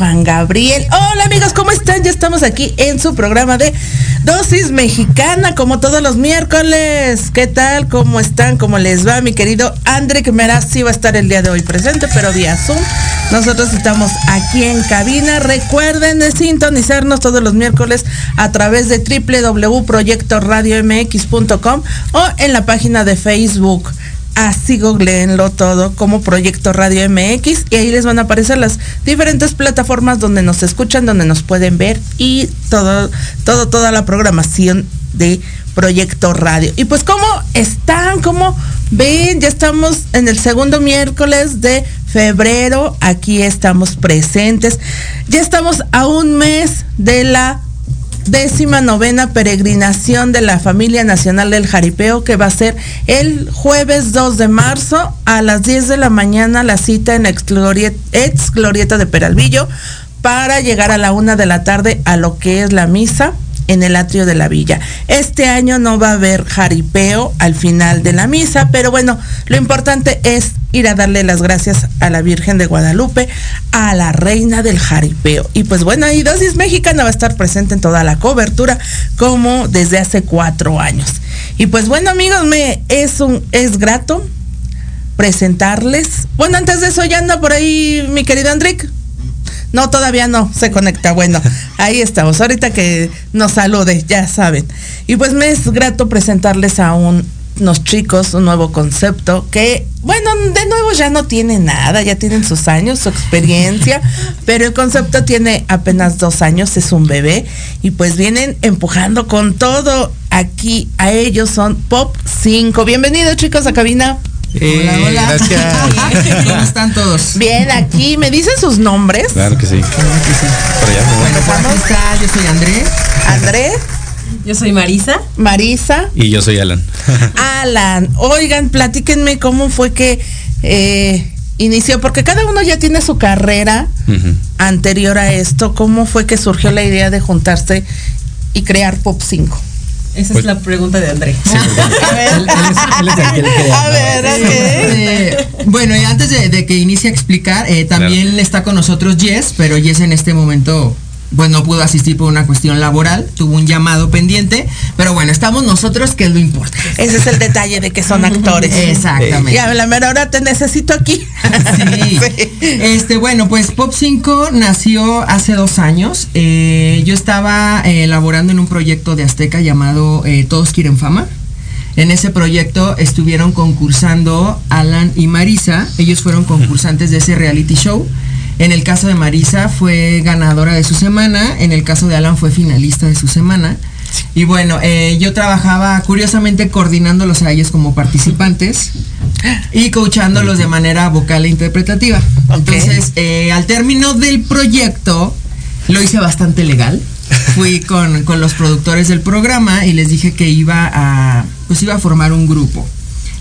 Juan Gabriel. Hola amigos, ¿cómo están? Ya estamos aquí en su programa de Dosis Mexicana, como todos los miércoles. ¿Qué tal? ¿Cómo están? ¿Cómo les va? Mi querido André, que Meraz sí va a estar el día de hoy presente, pero vía Zoom. Nosotros estamos aquí en cabina. Recuerden de sintonizarnos todos los miércoles a través de www.proyectoradiomx.com o en la página de Facebook así googleenlo todo como Proyecto Radio MX y ahí les van a aparecer las diferentes plataformas donde nos escuchan, donde nos pueden ver y todo, todo, toda la programación de Proyecto Radio. Y pues cómo están, cómo ven, ya estamos en el segundo miércoles de febrero, aquí estamos presentes, ya estamos a un mes de la décima novena peregrinación de la familia nacional del jaripeo que va a ser el jueves 2 de marzo a las 10 de la mañana la cita en ex glorieta, de Peralvillo para llegar a la una de la tarde a lo que es la misa en el atrio de la villa. Este año no va a haber jaripeo al final de la misa, pero bueno, lo importante es ir a darle las gracias a la Virgen de Guadalupe, a la reina del jaripeo. Y pues bueno, ahí Dosis Mexicana va a estar presente en toda la cobertura, como desde hace cuatro años. Y pues bueno, amigos, me es un es grato presentarles. Bueno, antes de eso ya anda por ahí mi querido Andrick. No, todavía no se conecta. Bueno, ahí estamos. Ahorita que nos salude, ya saben. Y pues me es grato presentarles a unos chicos un nuevo concepto que, bueno, de nuevo ya no tiene nada, ya tienen sus años, su experiencia, pero el concepto tiene apenas dos años, es un bebé, y pues vienen empujando con todo. Aquí a ellos son Pop 5. Bienvenidos chicos a cabina. Eh, hola, hola. Gracias. ¿Cómo están todos? Bien, aquí. ¿Me dicen sus nombres? Claro que sí. Claro que sí. bueno, ¿cómo está? Yo soy Andrés. Andrés. Yo soy Marisa. Marisa. Y yo soy Alan. Alan. Oigan, platíquenme cómo fue que eh, inició, porque cada uno ya tiene su carrera anterior a esto. ¿Cómo fue que surgió la idea de juntarse y crear Pop 5? Esa es pues la pregunta de Andrés. a ver, bueno, y antes de, que inicie a explicar, eh, también está con nosotros Jess, pero Jess en este momento pues no pudo asistir por una cuestión laboral, tuvo un llamado pendiente, pero bueno, estamos nosotros que es lo importante. Ese es el detalle de que son actores. Exactamente. Y a la mera hora te necesito aquí. Sí. Este, bueno, pues Pop 5 nació hace dos años. Eh, yo estaba eh, elaborando en un proyecto de Azteca llamado eh, Todos Quieren Fama. En ese proyecto estuvieron concursando Alan y Marisa. Ellos fueron concursantes de ese reality show. En el caso de Marisa fue ganadora de su semana, en el caso de Alan fue finalista de su semana. Y bueno, eh, yo trabajaba curiosamente coordinándolos a ellos como participantes y coachándolos de manera vocal e interpretativa. Entonces, eh, al término del proyecto, lo hice bastante legal. Fui con, con, los productores del programa y les dije que iba a, pues iba a formar un grupo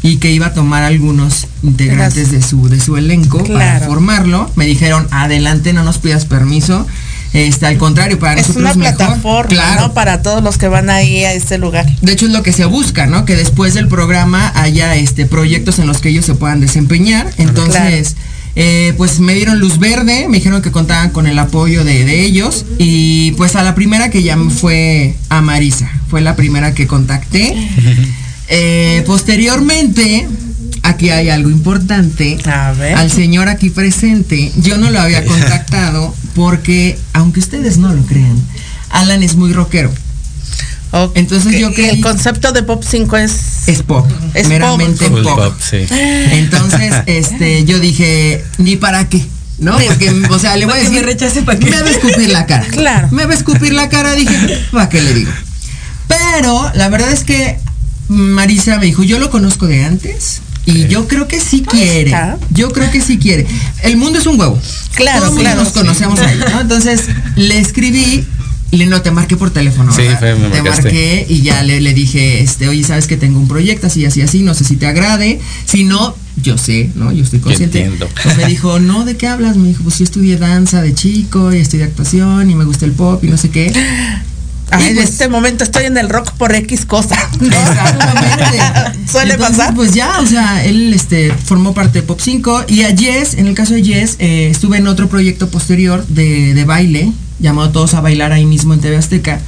y que iba a tomar algunos integrantes de su, de su elenco para formarlo. Me dijeron, adelante, no nos pidas permiso. Este, al contrario, para es nosotros una plataforma, claro. Para todos los que van ahí a este lugar. De hecho, es lo que se busca, ¿no? Que después del programa haya este proyectos en los que ellos se puedan desempeñar. Entonces, eh, pues me dieron luz verde, me dijeron que contaban con el apoyo de, de, ellos. Y pues a la primera que llamé fue a Marisa. Fue la primera que contacté. Eh, posteriormente, aquí hay algo importante. Al señor aquí presente, yo no lo había contactado porque, aunque ustedes no lo crean, Alan es muy rockero. Entonces yo que el concepto de pop 5 es es pop, es meramente pop. Entonces, este yo dije, ni para qué. ¿No? Porque, o sea, le voy a decir, rechace para me va a escupir la cara. Claro. Me va a escupir la cara, dije, ¿para qué le digo? Pero la verdad es que Marisa me dijo, yo lo conozco de antes. Y yo creo que sí quiere. Yo creo que sí quiere. El mundo es un huevo. Claro, claro. Nos conocemos ahí, ¿no? Entonces le escribí le no te marqué por teléfono. Sí, me te marqué y ya le, le, dije, este, oye, sabes que tengo un proyecto así, así, así, no sé si te agrade. Si no, yo sé, ¿no? Yo estoy consciente. Pues me dijo, no, ¿de qué hablas? Me dijo, pues yo estudié danza de chico y estudié actuación y me gusta el pop y no sé qué. Ay, en pues- este momento estoy en el rock por X cosa. Exactamente. Suele Entonces, pasar. Pues ya, o sea, él este, formó parte de Pop 5 y a Jess, en el caso de Jess, eh, estuve en otro proyecto posterior de, de baile, llamado Todos a Bailar ahí mismo en TV Azteca.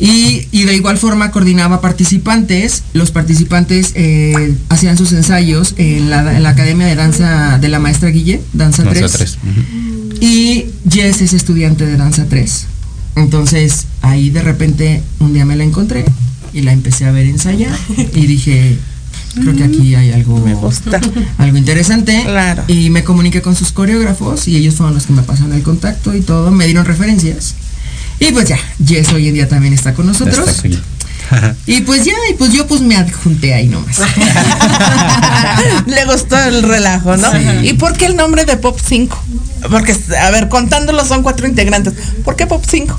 Y, y de igual forma coordinaba participantes. Los participantes eh, hacían sus ensayos en la, en la Academia de Danza de la maestra Guille, Danza 3. Danza tres. Ujú. Y Jess es estudiante de danza 3. Entonces ahí de repente un día me la encontré y la empecé a ver ensayar y dije, creo que aquí hay algo, Me gusta. algo interesante. Claro. Y me comuniqué con sus coreógrafos y ellos fueron los que me pasaron el contacto y todo, me dieron referencias. Y pues ya, Jess hoy en día también está con nosotros. Está aquí. Y pues ya, y pues yo pues me adjunté ahí nomás. Le gustó el relajo, ¿no? Sí. ¿Y por qué el nombre de Pop 5? Porque, a ver, contándolo son cuatro integrantes. ¿Por qué Pop 5?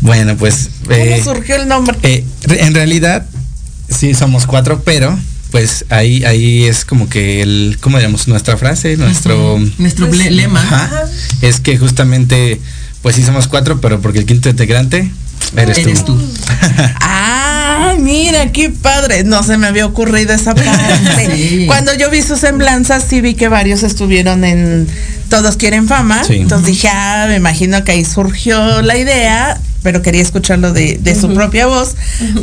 Bueno, pues. ¿Cómo eh, surgió el nombre? eh, en realidad, sí somos cuatro, pero pues ahí, ahí es como que el, ¿cómo llamamos? Nuestra frase, nuestro. Nuestro lema. Ajá. Es que justamente, pues sí somos cuatro, pero porque el quinto integrante eres, Eres tú. Ah, mira, qué padre. No se me había ocurrido esa parte. Sí. Cuando yo vi sus semblanzas, sí vi que varios estuvieron en Todos Quieren Fama. Sí. Entonces dije, ah, me imagino que ahí surgió la idea, pero quería escucharlo de, de su propia voz.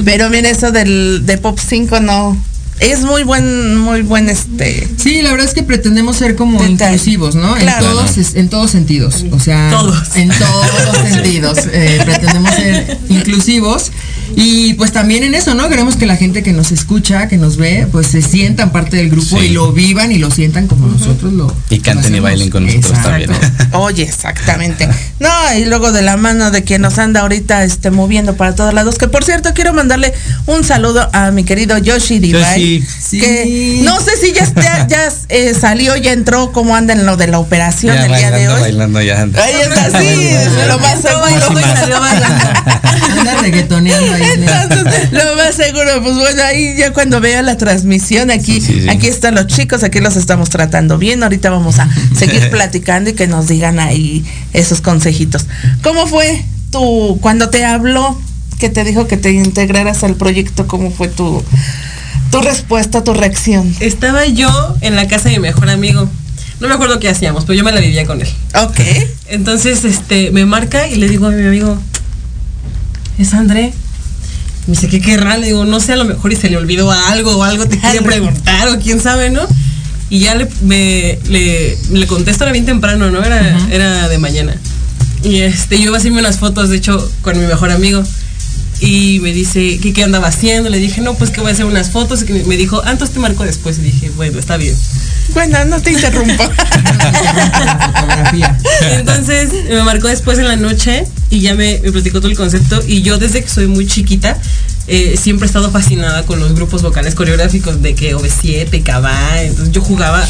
Pero mira, eso del, de Pop 5 no. Es muy buen, muy buen este. Sí, la verdad es que pretendemos ser como Detalle. inclusivos, ¿no? Claro. En todos, es- en todos sentidos. O sea, Todos. en todos sentidos. eh, pretendemos ser inclusivos. Y pues también en eso, ¿no? Queremos que la gente que nos escucha, que nos ve, pues se sientan parte del grupo Sí. y lo vivan y lo sientan como nosotros lo Y canten y lo bailen con nosotros Exacto. también. Oye, exactamente. No, y luego de la mano de quien nos anda ahorita este moviendo para todos lados. Que por cierto, quiero mandarle un saludo a mi querido Yoshi Divine. Yoshi. Que Sí. no sé si ya, ya, ya, eh, salió, ya entró, cómo anda en lo de la operación Ya el día de bailando, hoy. bailando ya anda. Ahí está, sí, lo más seguro. Anda reggaetoneando ahí. en el- Entonces, lo más seguro, pues bueno, ahí ya cuando vea la transmisión, aquí, Sí, sí, sí. aquí están los chicos, aquí los estamos tratando bien. Ahorita vamos a seguir platicando y que nos digan ahí esos consejitos. ¿Cómo fue tu, cuando te habló, que te dijo que te integraras al proyecto, cómo fue tu, tu respuesta, tu reacción? Estaba yo en la casa de mi mejor amigo. No me acuerdo qué hacíamos, pero yo me la vivía con él. Ok. Entonces, este, me marca y le digo a mi amigo, ¿es André? Me dice, ¿qué querrá? Le digo, no sé, a lo mejor y se le olvidó algo o algo te quiere preguntar o quién sabe, ¿no? Y ya le, me, le, le contesto, era bien temprano, ¿no? Era, era de mañana. Y este, yo iba a hacerme unas fotos, de hecho, con mi mejor amigo. Y me dice, ¿qué, qué andaba haciendo? Le dije, no, pues que voy a hacer unas fotos. Y me- me dijo, ah, entonces te marco después. Y dije, bueno, está bien. Bueno, no te interrumpo. Entonces me marcó después en la noche y ya me, me platicó todo el concepto. Y yo desde que soy muy chiquita eh, siempre he estado fascinada con los grupos vocales coreográficos de que OV7, Cabá. Entonces yo jugaba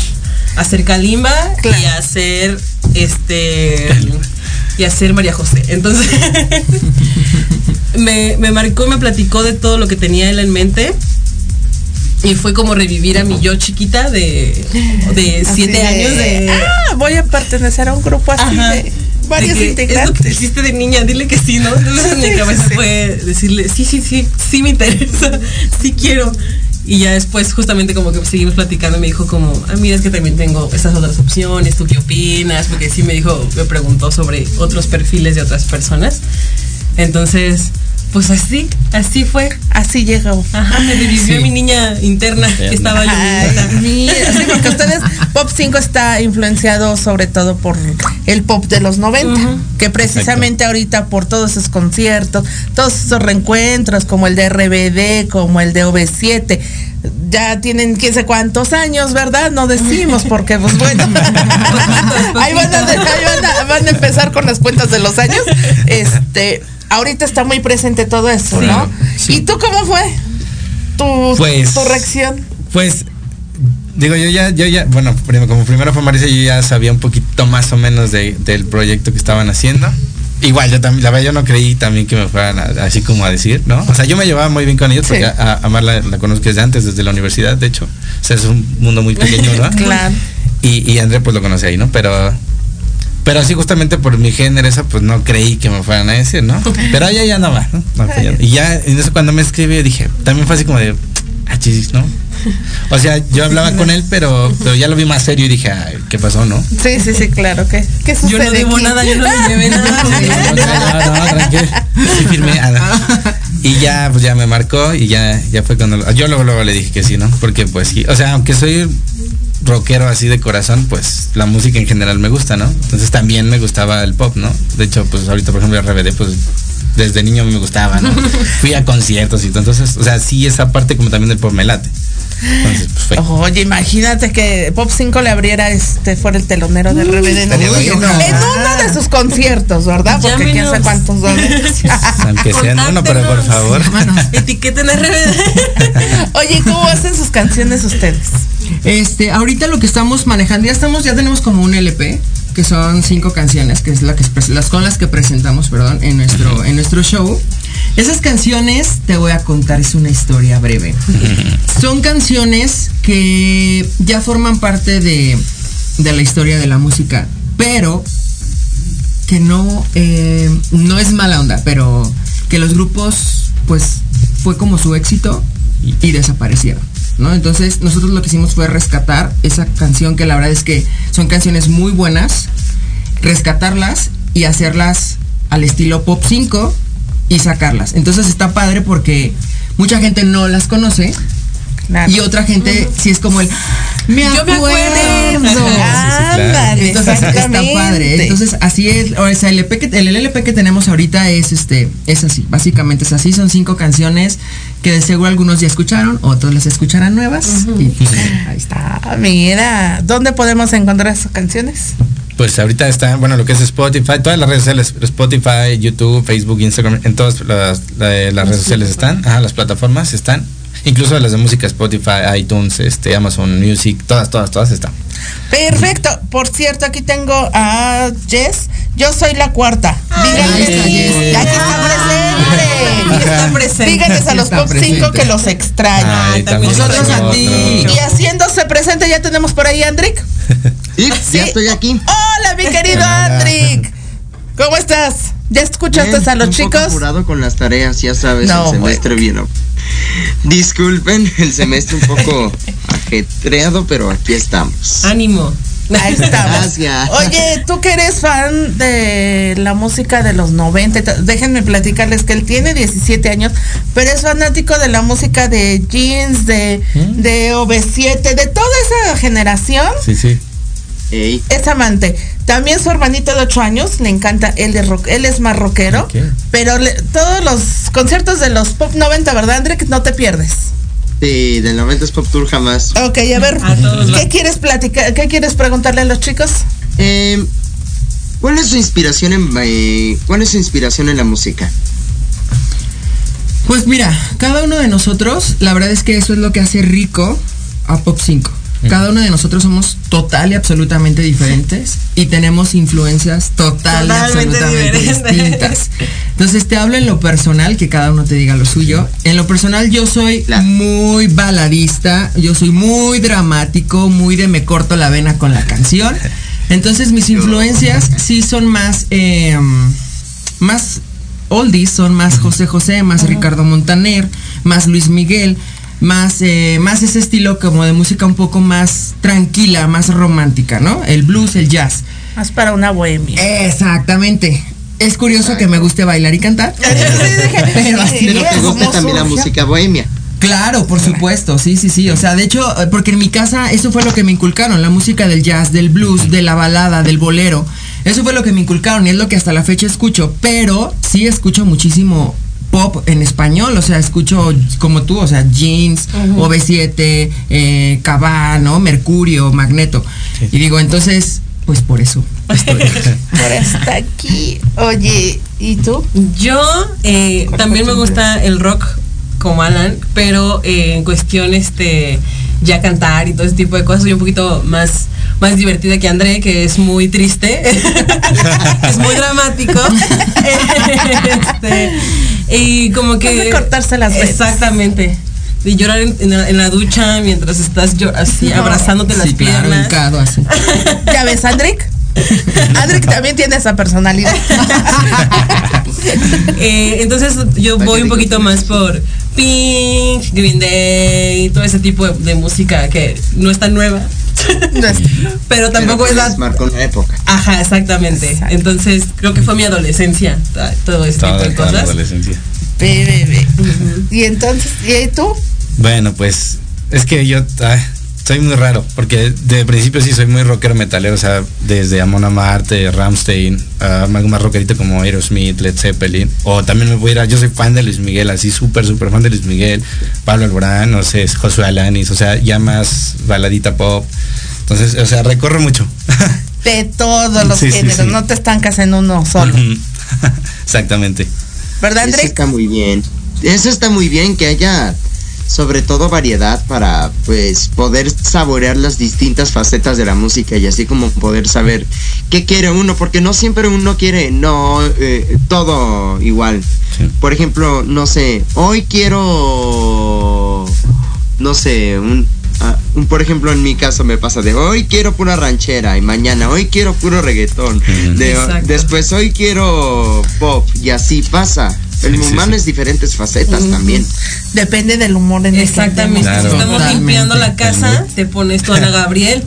a hacer Kalimba Claro. y a hacer este y a hacer María José. Entonces me, me marcó me platicó de todo lo que tenía él en mente. Y fue como revivir a mi yo chiquita de, de siete de, años de, Ah, voy a pertenecer a un grupo así Ajá. de varios De que, Es lo que integrantes. hiciste de niña, dile que sí, ¿no? Entonces en mi cabeza sí. fue decirle, sí, sí, sí, sí me interesa, sí quiero. Y ya después justamente como que seguimos platicando y me dijo como, ah, mira, es que también tengo estas otras opciones, ¿tú qué opinas? Porque sí me dijo, me preguntó sobre otros perfiles de otras personas. Entonces, pues así, así fue. Así llegó. Ajá, me revivió Sí. mi niña interna que estaba yo Ay, mira, sí, porque ustedes, Pop 5 está influenciado sobre todo por el pop de los 90, Ujú. que precisamente ahorita por todos esos conciertos, todos esos reencuentros, como el de RBD, como el de OV7, ya tienen quién sé cuántos años, ¿verdad? No decimos, porque pues bueno, ahí, van a, ahí van a- van a empezar con las cuentas de los años. Este, ahorita está muy presente todo eso. ¿no? Sí. ¿Y tú cómo fue? Tu, Pues- tu reacción. Pues, digo, yo ya, yo ya, bueno, como primero fue Marisa, yo ya sabía un poquito más o menos de- del proyecto que estaban haciendo. Igual, yo también, la verdad, yo no creí también que me fueran a- así como a decir, ¿no? O sea, yo me llevaba muy bien con ellos Sí. porque a, a Mar la, la conozco desde antes, desde la universidad, de hecho. O sea, es un mundo muy pequeño, ¿no? Claro. Y, y André, pues lo conocí ahí, ¿no? Pero, Pero así justamente por mi género, esa pues no creí que me fueran a decir, ¿no? Pero allá ya no va, ¿no? No, pues, ya- y ya, en eso cuando me escribió dije, también fue así como de, ah, chis, ¿no? O sea, yo hablaba con él, pero, pero ya lo vi más serio y dije, ay, ¿qué pasó, no? Sí, sí, sí, claro. ¿Qué, qué Yo sucede no debo aquí? nada, yo no le debe nada. No, no, tranquilo. Sí, firmé. Ah, no. Y ya, pues ya me marcó y ya, ya fue cuando lo- yo luego, luego le dije que sí, ¿no? Porque pues sí, o sea, aunque soy rockero así de corazón, pues la música en general me gusta, ¿no? Entonces también me gustaba el pop, ¿no? De hecho, pues ahorita, por ejemplo, RBD, pues desde niño me gustaba, ¿no? Fui a conciertos y todo, entonces, o sea, sí esa parte como también del pop me late. Entonces, pues fue. Oye, imagínate que Pop 5 le abriera este fuera el telonero de RBD en, uno de sus conciertos, ¿verdad? Porque quién sabe cuántos dólares. Aunque sean uno, pero por favor. Etiqueten RBD. Oye, ¿cómo hacen sus canciones ustedes? Este, ahorita lo que estamos manejando, ya estamos, ya tenemos como un LP, que son cinco canciones, que es la que las con las que presentamos, perdón, en nuestro, en nuestro show. Esas canciones, te voy a contar, es una historia breve. Son canciones que ya forman parte de, de la historia de la música, pero que no, eh, no es mala onda, pero que los grupos, pues, fue como su éxito y desaparecieron, ¿no? Entonces, nosotros lo que hicimos fue rescatar esa canción, que la verdad es que son canciones muy buenas, rescatarlas y hacerlas al estilo Pop 5 y sacarlas. Entonces está padre porque mucha gente no las conoce Claro. y otra gente sí es como el me Yo me acuerdo. Entonces está padre. Entonces así es, o sea, el, EP que, el LP que tenemos ahorita es este, es así, básicamente es así, son cinco canciones que de seguro algunos ya escucharon, otros las escucharán nuevas. y pues, ahí está. Ah, mira, ¿dónde podemos encontrar esas canciones? Pues ahorita está, bueno, lo que es Spotify, todas las redes sociales, Spotify, YouTube, Facebook, Instagram, en todas las, la- las redes sociales están, ajá, las plataformas están, incluso las de música, Spotify, iTunes, este, Amazon Music, todas, todas, todas están. Perfecto. Por cierto, aquí tengo a Jess. Yo soy la cuarta. ahí está Díganle. Jess. Aquí está presente. Díganles a los Pop 5 presente. que los extraño. Nosotros a ti. Y haciéndose presente ya tenemos por ahí a Andrick. Sí, Sí. ya estoy aquí. Hola, mi querido Hola. Andrick. ¿Cómo estás? ¿Ya escuchaste Bien, a los un poco chicos? apurado con las tareas, ya sabes, No, el semestre vino. Disculpen, el semestre un poco ajetreado, pero aquí estamos. Ánimo. Ahí estamos. Gracias. Oye, tú que eres fan de la música de los 90, y to- déjenme platicarles que él tiene 17 años, pero es fanático de la música de Jeans, de, de OV7, de toda esa generación. Sí, sí. Ey, Es amante. También su hermanito de 8 años, le encanta, él es, rock, él es más rockero, pero le- todos los conciertos de los Pop 90, ¿verdad, André? Que no te pierdes. sí, del 90 Pop Tour jamás. Ok, a ver, A ¿qué quieres platicar? ¿Qué quieres preguntarle a los chicos? Eh, ¿Cuál es su inspiración en eh, cuál es su inspiración en la música? Pues mira, cada uno de nosotros, la verdad es que eso es lo que hace rico a Pop 5. Cada uno de nosotros somos total y absolutamente diferentes y tenemos influencias total y absolutamente diferentes. distintas. Entonces te hablo en lo personal, que cada uno te diga lo suyo. En lo personal yo soy muy baladista, yo soy muy dramático, muy de me corto la vena con la canción. Entonces mis influencias sí son más, eh, más oldies, son más José José, más Ricardo Montaner, más Luis Miguel, más, eh, más ese estilo como de música un poco más tranquila, más romántica, ¿no? El blues, el jazz. Más para una bohemia. Exactamente. Es curioso que me guste bailar y cantar. Pero así Pero te es, gusta ¿cómo también la música bohemia. Claro, por supuesto, sí, sí, sí. O sea, de hecho, eh, porque en mi casa eso fue lo que me inculcaron, la música del jazz, del blues, de la balada, del bolero. Eso fue lo que me inculcaron y es lo que hasta la fecha escucho, pero sí escucho muchísimo pop en español, o sea, escucho como tú, o sea, Jeans, OV7, eh, Cabá, ¿no? Mercurio, Magneto. Y digo, entonces, pues por eso. estoy- Por estar aquí. Oye, ¿y tú? Yo eh, también me gusta el rock como Alan, pero eh, en cuestión este ya cantar y todo ese tipo de cosas soy un poquito más más divertida que André, que es muy triste, es muy dramático. Este, y como que Es de cortarse las. Exactamente. De llorar en, en la, en la ducha mientras estás así No. abrazándote las claro, piernas. hincado así. ¿Ya ves, Andrick? Adri también tiene esa personalidad. Eh, entonces yo voy un poquito más por Pink, Green Day, todo ese tipo de, de música que no es tan nueva. pero tampoco Pero es la marcó una época. Ajá, exactamente. Exacto. Entonces, creo que fue mi adolescencia, todo este tipo de cosas. adolescencia. Y entonces, ¿y tú? Bueno, pues es que yo ay, soy muy raro, porque de principio sí soy muy rockero metalero, o sea, desde Amon Amarte, Ramstein, a algo más rockerito como Aerosmith, Led Zeppelin, o también me voy a ir a, yo soy fan de Luis Miguel, así súper, súper fan de Luis Miguel, Pablo Alborán, no sé, Josué Alanis, o sea, ya más baladita pop. Entonces, o sea, recorro mucho. De todos los Sí, géneros, sí. no te estancas en uno solo. Exactamente. ¿Verdad, Eso André? está muy bien. Eso está muy bien que haya sobre todo variedad para pues poder saborear las distintas facetas de la música y así como poder saber qué quiere uno, porque no siempre uno quiere no eh, todo igual. Sí. Por ejemplo, no sé, hoy quiero no sé, un, ah, un- por ejemplo en mi caso me pasa de hoy quiero pura ranchera y mañana hoy quiero puro reggaetón, de, después hoy quiero pop y así pasa. El Sí, humano sí. es diferentes facetas también. Depende del humor en Exactamente. Claro. Si estamos Totalmente. limpiando la casa, te pones tú Ana Gabriel.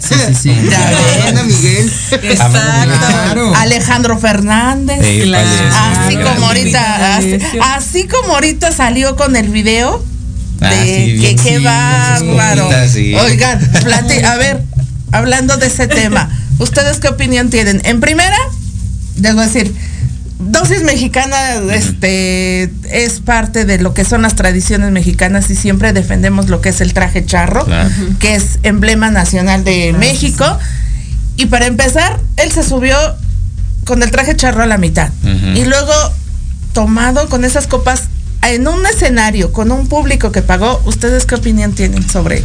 Sí, sí, sí. Ana Miguel. Exacto. Claro. Alejandro Fernández. Claro. Así como ahorita, así, como ahorita salió con el video de Ah, sí, que qué bárbaro. Oigan, plati- a ver, hablando de ese tema, ¿ustedes qué opinión tienen? En primera, les voy a decir, dosis mexicana este es parte de lo que son las tradiciones mexicanas y siempre defendemos lo que es el traje charro, Claro. que es emblema nacional de México. Y para empezar, él se subió con el traje charro a la mitad. Y luego, tomado con esas copas en un escenario, con un público que pagó, ¿ustedes qué opinión tienen sobre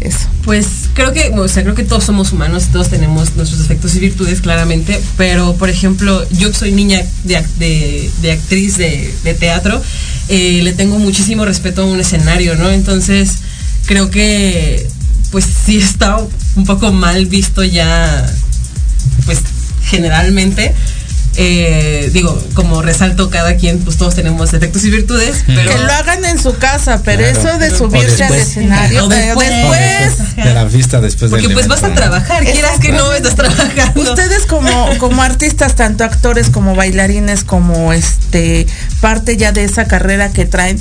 eso? Pues creo que, o sea, creo que todos somos humanos, todos tenemos nuestros defectos y virtudes, claramente, pero por ejemplo, yo soy niña de, de, actriz de, de teatro, eh, le tengo muchísimo respeto a un escenario, ¿no? Entonces, creo que, pues sí está un poco mal visto ya, pues generalmente. Eh, digo, como resalto cada quien, pues todos tenemos defectos y virtudes, pero... Que lo hagan en su casa, pero Claro. eso de O subirse al después. escenario, O después. después, de la fiesta después Porque del pues vas a trabajar, quieras que no, estás trabajando. Ustedes como, como artistas, tanto actores como bailarines, como este parte ya de esa carrera que traen,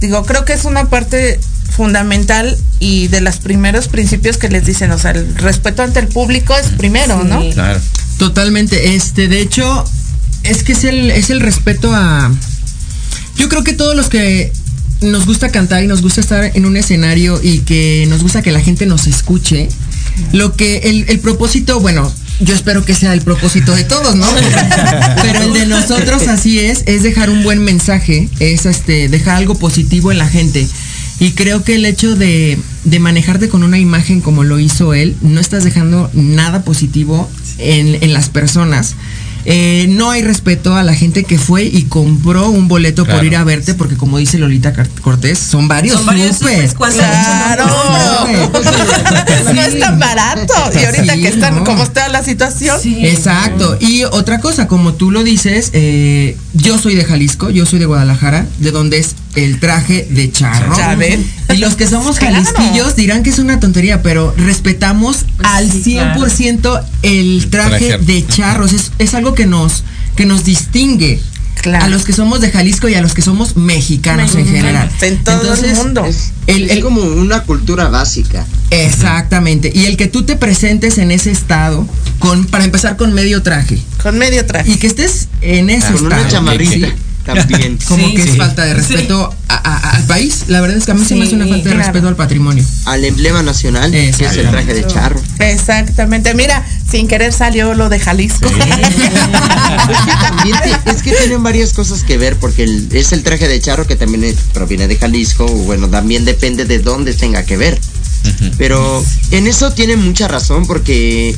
digo, creo que es una parte fundamental y de los primeros principios que les dicen, o sea, el respeto ante el público es primero, Sí. ¿no? Claro. Totalmente. Este, de hecho, es que es el, es el respeto a. Yo creo que todos los que nos gusta cantar y nos gusta estar en un escenario y que nos gusta que la gente nos escuche, lo que el, el propósito, bueno, yo espero que sea el propósito de todos, ¿no? Pero el de nosotros así es, es dejar un buen mensaje, es este, dejar algo positivo en la gente. Y creo que el hecho de, de manejarte con una imagen como lo hizo él, no estás dejando nada positivo en, en las personas. Eh, no hay respeto a la gente que fue y compró un boleto Claro. por ir a verte, porque como dice Lolita Cortés, son varios, Son varios. Claro, no es tan barato. Y ahorita Sí, que están, no. como está la situación, Sí. Exacto. Y otra cosa, como tú lo dices, eh, yo soy de Jalisco, yo soy de Guadalajara, de donde es el traje de charro. Ya ven. Y los que somos Claro. jalisquillos dirán que es una tontería, pero respetamos Pues al sí, 100% el traje traje. de charros. Es, es algo que nos, que nos distingue. Claro. A los que somos de Jalisco y a los que somos mexicanos en general. en todo el mundo. Es, El- es el- como una cultura básica. Exactamente. Y el que tú te presentes en ese estado, con, para empezar con medio traje, con medio traje. y que estés en ese Con una estado. chamarrita sí, también. Como Sí, que es falta de respeto a- a- al país. La verdad es que a mí se me hace una falta de claro. respeto al patromonio. Al emblema nacional, que es el traje de charro. Exactamente. Mira, sin querer salió lo de Jalisco. Es que también te- es que tienen varias cosas que ver, porque el- es el traje de charro que también es- proviene de Jalisco, o bueno, también depende de dónde tenga que ver. Pero en eso tiene mucha razón, porque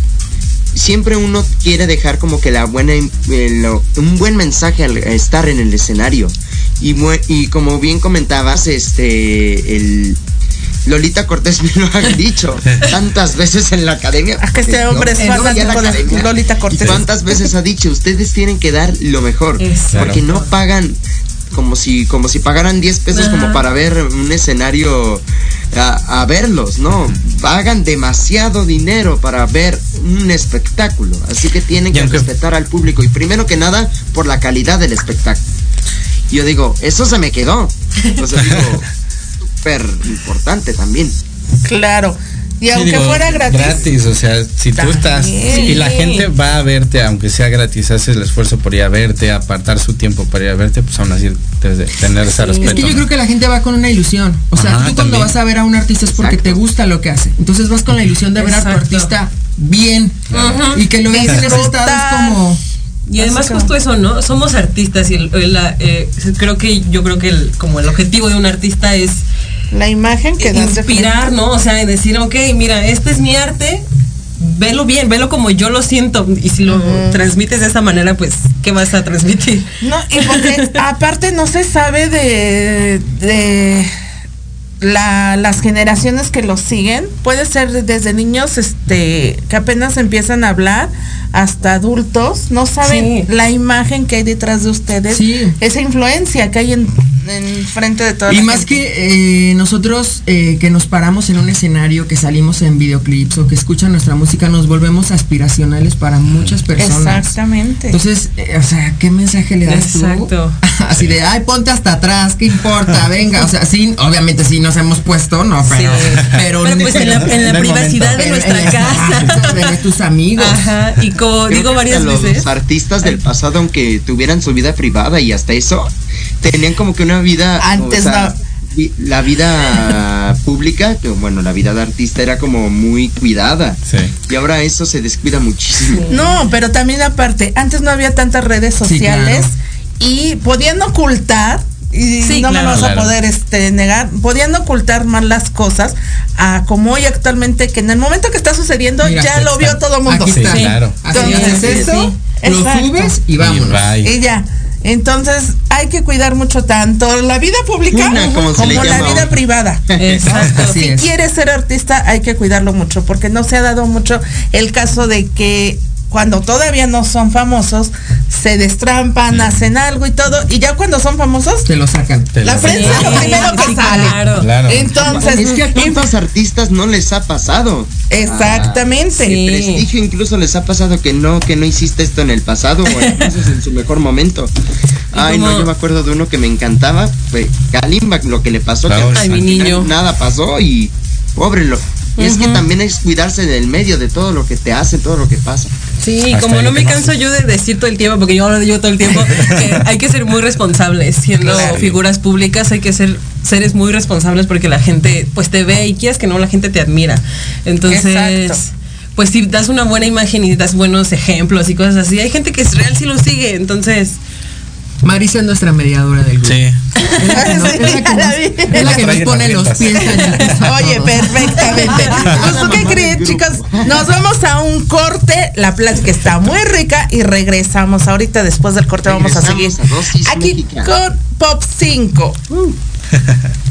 siempre uno quiere dejar como que la buena, eh, lo- un buen mensaje al estar en el escenario. Y, como bien comentabas, este, el, Lolita Cortés me lo ha dicho tantas veces en la academia. Es que este hombre es No, la fanático de. Lolita Cortés. ¿Cuántas veces ha dicho? Ustedes tienen que dar lo mejor. Exacto. Porque no pagan como si, como si pagaran 10 pesos Ajá. como para ver un escenario a, a verlos, ¿no? Pagan demasiado dinero para ver un espectáculo. Así que tienen que aunque- respetar al público. Y primero que nada, por la calidad del espectáculo. Yo digo, eso se me quedó. O sea, digo, súper importante también. Claro. Y Sí, aunque digo, fuera gratis. o sea, si tú estás También. y la gente va a verte, aunque sea gratis, haces el esfuerzo por ir a verte, apartar su tiempo para ir a verte, pues aún así debes de tener ese respeto. Es que yo creo que la gente va con una ilusión. O sea, Ajá, tú cuando también. vas a ver a un artista es porque Exacto. te gusta lo que hace. Entonces vas con la ilusión de ver a tu Exacto. artista bien. Ajá. Y que lo veas en ese Disfrutar. estado es como. Y además Así justo eso, ¿no? Somos artistas y el- el- la, eh, creo que yo creo que el, como el objetivo de un artista es La imagen que das inspirar. ¿no? O sea, decir, ok, mira, este es mi arte, velo bien, velo como yo lo siento. Y si lo transmites de esa manera, pues, ¿qué vas a transmitir? No, y porque aparte no se sabe de, de la- las generaciones que lo siguen. Puede ser desde niños este que apenas empiezan a hablar hasta adultos. No saben Sí. la imagen que hay detrás de ustedes. Sí. Esa influencia que hay en, en frente de toda Y la más gente. que eh, nosotros eh, que nos paramos en un escenario, que salimos en videoclips o que escuchan nuestra música, nos volvemos aspiracionales para muchas personas. Exactamente. Entonces, eh, o sea, ¿qué mensaje le das tú? Exacto. Así de, ay, ponte hasta atrás, ¿qué importa? Venga, o sea, sí, obviamente sí nos hemos puesto, no, pero, Sí. pero, Pero pues en la, en la en el privacidad momento. de nuestra en- casa. de tus amigos. Ajá, y como Creo digo varias veces. Los artistas del pasado, aunque tuvieran su vida privada y hasta eso, tenían como que una vida. Antes no. La vida pública, que bueno, la vida de artista era como muy cuidada. Sí. Y ahora eso se descuida muchísimo. No, pero también aparte, antes no había tantas redes Sí, sociales claro. y podían ocultar y Sí, no claro. me vas Claro. a poder este negar, podían ocultar más las cosas a como hoy actualmente que en el momento que está sucediendo Mira, ya lo vio está. todo el mundo. Aquí Sí, está. claro. Entonces, eso, sí, lo exacto. subes y vámonos. Y. Y ya. Entonces hay que cuidar mucho tanto la vida pública como la llama vida privada. Exacto. Así si es. quieres ser artista hay que cuidarlo mucho porque no se ha dado mucho el caso de que cuando todavía no son famosos se destrampan, hacen algo y todo y ya cuando son famosos Te lo sacan. Te la lo- prensa es lo primero que sí, sale. claro. Claro. Entonces, es que a cuántos artistas no les ha pasado. exactamente. Sí. El prestigio incluso les ha pasado que no, que no hiciste esto en el pasado o entonces en su mejor momento. Ay, no, yo me acuerdo de uno que me encantaba, fue Kalimba, lo que le pasó, que Ay, mi final niño. nada pasó y pobre lo. Y es que también es cuidarse del medio, de todo lo que te hacen, todo lo que pasa. Sí, Hasta como no me canso yo de decir todo el tiempo, porque yo hablo de yo todo el tiempo, que hay que ser muy responsables. Siendo Claro. figuras públicas hay que ser seres muy responsables porque la gente pues te ve y quieres que no, la gente te admira. Entonces, Exacto. pues si das una buena imagen y das buenos ejemplos y cosas así, hay gente que es real si lo sigue. Entonces, Marisa es nuestra mediadora del grupo. Sí. Es la que nos, es la que nos- es la que nos Trae pone los pies Oye, perfectamente. Pues, ¿tú qué creen, chicos? Nos vamos a un corte. La plática está muy rica y regresamos. Ahorita, después del corte, vamos a seguir a aquí Mexicana. con Pop 5. ¿Qué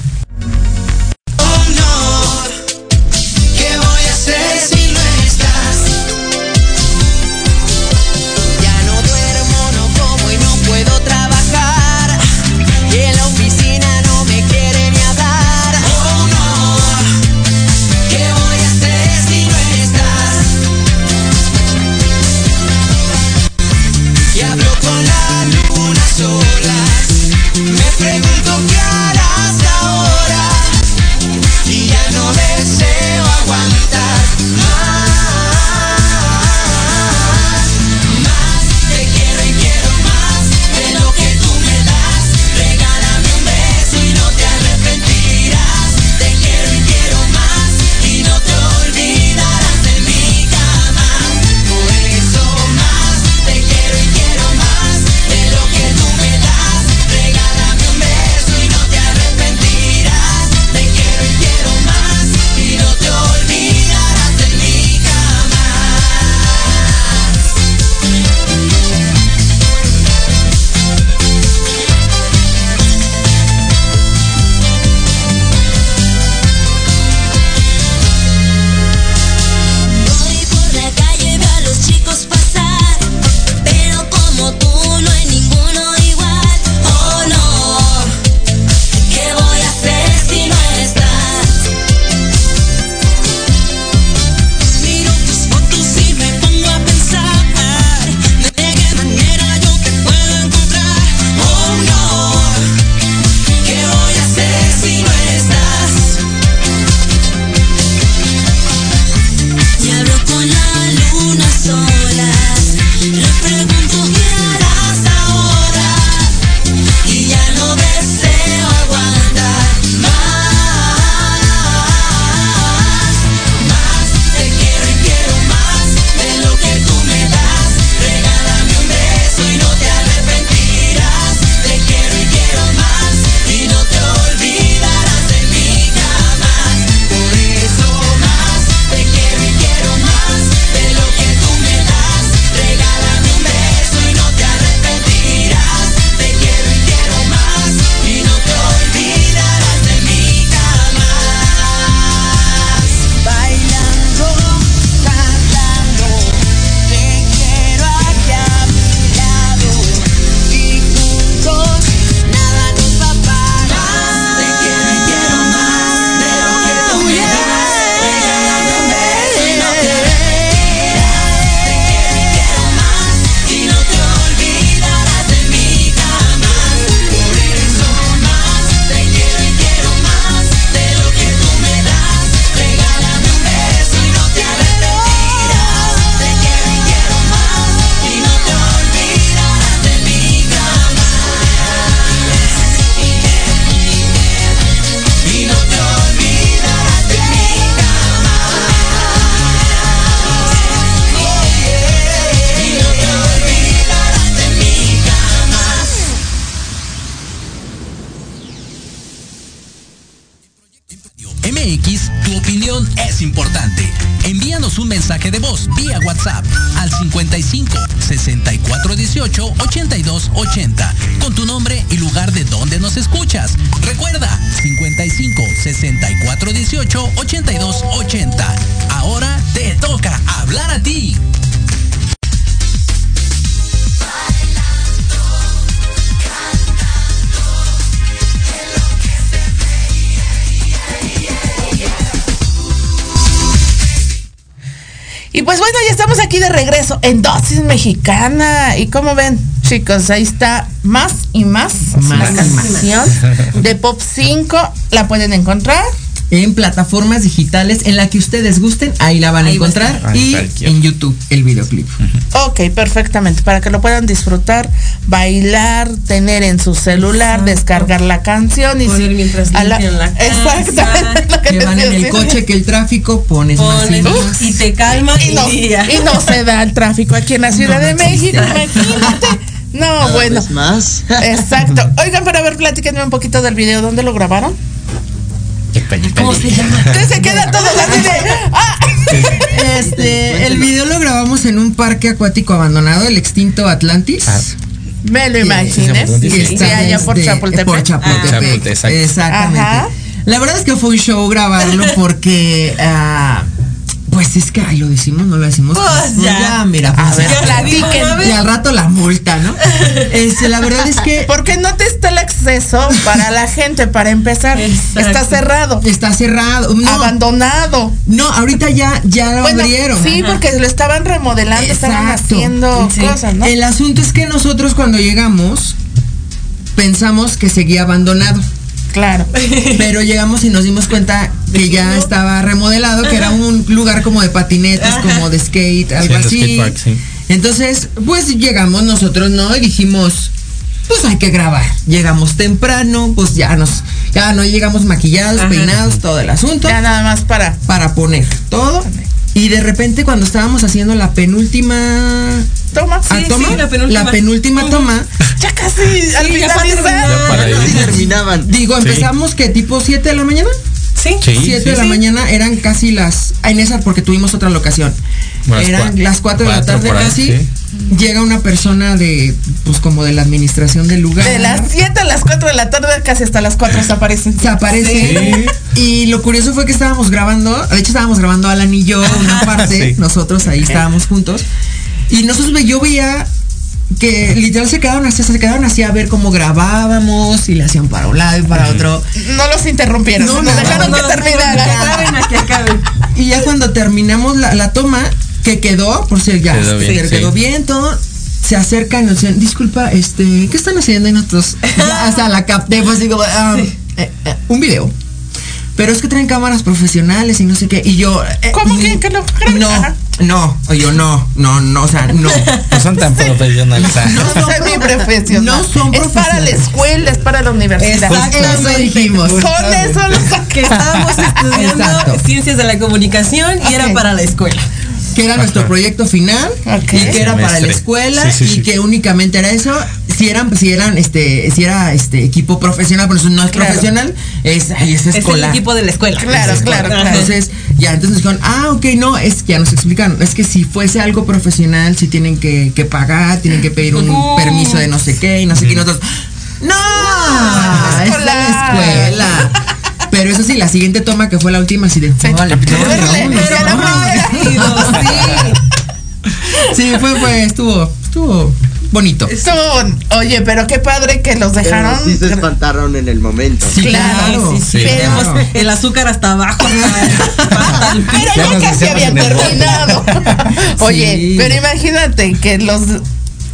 de voz vía WhatsApp al 55 64 18 82 80 con tu nombre y lugar de donde nos escuchas. Recuerda 55 64 18 82 80. Ahora te toca hablar a ti. Estamos aquí de regreso en Dosis Mexicana. Y como ven, chicos, ahí está más y más, Más la canción de Pop 5. La pueden encontrar. En plataformas digitales en la que ustedes gusten, ahí la van a Ahí va a encontrar y en YouTube el videoclip. Ok, perfectamente. Para que lo puedan disfrutar, bailar, tener en su celular, Exacto. descargar la canción y Poner si- mientras a la- la. Exactamente. que van en el coche, que el tráfico, pones más y Pones más. y te calma y no, y no se da el tráfico aquí en la Ciudad de México, imagínate. No, Cada bueno. vez más. Exacto. Oigan, pero a ver, platíquenme un poquito del video. ¿Dónde lo grabaron? ¿Cómo se llama? Entonces se queda todo así de. ¡Ah! Este, el video lo grabamos en un parque acuático abandonado, el extinto Atlantis. Ah, Me lo imaginé. sí, Sí, sí, sí, allá por Chapultepec. Por Chapultepec. Ah. Exactamente. Ajá. La verdad es que fue un show grabarlo porque, ah, pues es que, ay, lo decimos, no lo decimos. Pues ya. mira, A pues, ver, ya. platiquen. Y al rato la multa, ¿no? Este, la verdad es que Porque no te está el acceso para la gente, para empezar. Exacto. Está cerrado, está cerrado. No, abandonado. no, ahorita ya, ya lo Bueno, abrieron. sí, porque lo estaban remodelando, estaban haciendo Sí. cosas, ¿no? El asunto es que nosotros cuando llegamos pensamos que seguía abandonado. Claro. Pero llegamos y nos dimos cuenta que ya estaba remodelado, que era un lugar como de patinetes, como de skate, algo Sí, así. skate park, sí. Entonces, pues llegamos nosotros, ¿no? Y dijimos, pues hay que grabar. Llegamos temprano, pues ya nos, ya no llegamos maquillados, Ajá. peinados, todo el asunto, Ya nada más para. para poner todo. Y de repente cuando estábamos haciendo la penúltima Toma. ah, Sí, toma, sí, la penúltima. toma, Ya casi al finalizar. Terminaban. digo, empezamos que tipo 7 de la mañana. Sí. Sí, 7 sí, de la mañana eran casi las. ah, En esa, porque tuvimos otra locación. Bueno, eran las 4 de la tarde ahí, casi. sí. Llega una persona de. Pues como de la administración del lugar. De las 7 a las 4 de la tarde, casi hasta las 4 se aparecen. Se aparece. Sí. Y lo curioso fue que estábamos grabando. De hecho, estábamos grabando Alan y yo una parte. Sí. Nosotros ahí estábamos juntos. Y nosotros ve- yo veía que literal se quedaron así, se quedaron así a ver cómo grabábamos y le hacían para un lado y para otro. No los interrumpieron, No, no, no, dejaron no, que no. Y ya cuando terminamos la, la toma, que quedó, por si ya Quedó bien, quedó, sí. quedó bien todo, se acercan y nos dicen, disculpa, este, ¿qué están haciendo? Y nosotros, ya hasta la capté, pues digo, "Ah, eh, eh, un video. Pero es que traen cámaras profesionales y no sé qué. Y yo. eh, ¿Cómo que- que lo- No, no. O yo no, no, no, o sea, no. No son tan profesionales. No, no, Semiprofesional. no son Es para la profesionales. escuela, es para la universidad. Exacto, eso dijimos. Con eso lo saqué. Que estábamos estudiando Exacto. ciencias de la comunicación y Ok. era para la escuela. Que era nuestro Ajá. proyecto final y que era para la escuela Sí, sí, y sí. que únicamente era eso si eran si eran este si era este equipo profesional pero eso no es Claro. profesional es ay, es Es el equipo de la escuela. Claro, Es claro, claro. entonces ya entonces nos dijeron ah ok no es que ya nos explicaron es que si fuese algo profesional si tienen que, que pagar tienen que pedir un Uh. permiso de no sé qué y no sé qué y nosotros no es escolar. la escuela pero eso sí la siguiente toma que fue la última así de Sí. vale, no. Sí, fue, fue, estuvo, estuvo bonito. Estuvo- oye, pero qué padre que los Pero dejaron. sí se espantaron en el momento. Sí, Claro, Sí, sí, Claro. el azúcar hasta abajo. hasta- el. Pero Ya casi habían terminado. Oye, Sí. pero imagínate que los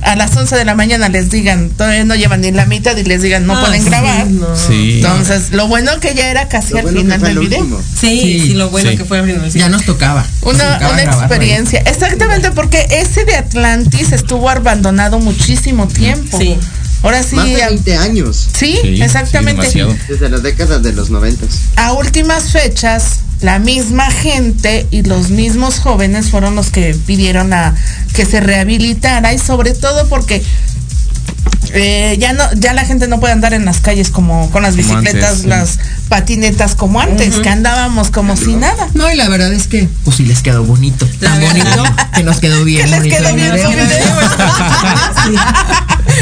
a las 11 de la mañana les digan, todavía no llevan ni la mitad y les digan, no Ah, pueden sí, grabar. no. Sí. Entonces, lo bueno que ya era casi Lo al bueno final del el video. Sí, Sí, sí, lo bueno sí. que fue al final. sí. Ya nos tocaba. nos Una, tocaba una ahí. experiencia. Exactamente, porque ese de Atlantis estuvo abandonado muchísimo tiempo. Sí. Ahora sí. Más de a- 20 años. sí, Sí, exactamente. sí, demasiado. Desde las décadas de los 90. a últimas fechas, la misma gente y los mismos jóvenes fueron los que pidieron a que se rehabilitara y sobre todo porque eh, ya no, ya la gente no puede andar en las calles como con las bicicletas, antes, sí. las patinetas como antes, que andábamos como si nada. No, y la verdad es que, pues sí les quedó bonito. Tan bonito que nos quedó bien Que les bonito quedó el bien video. su video.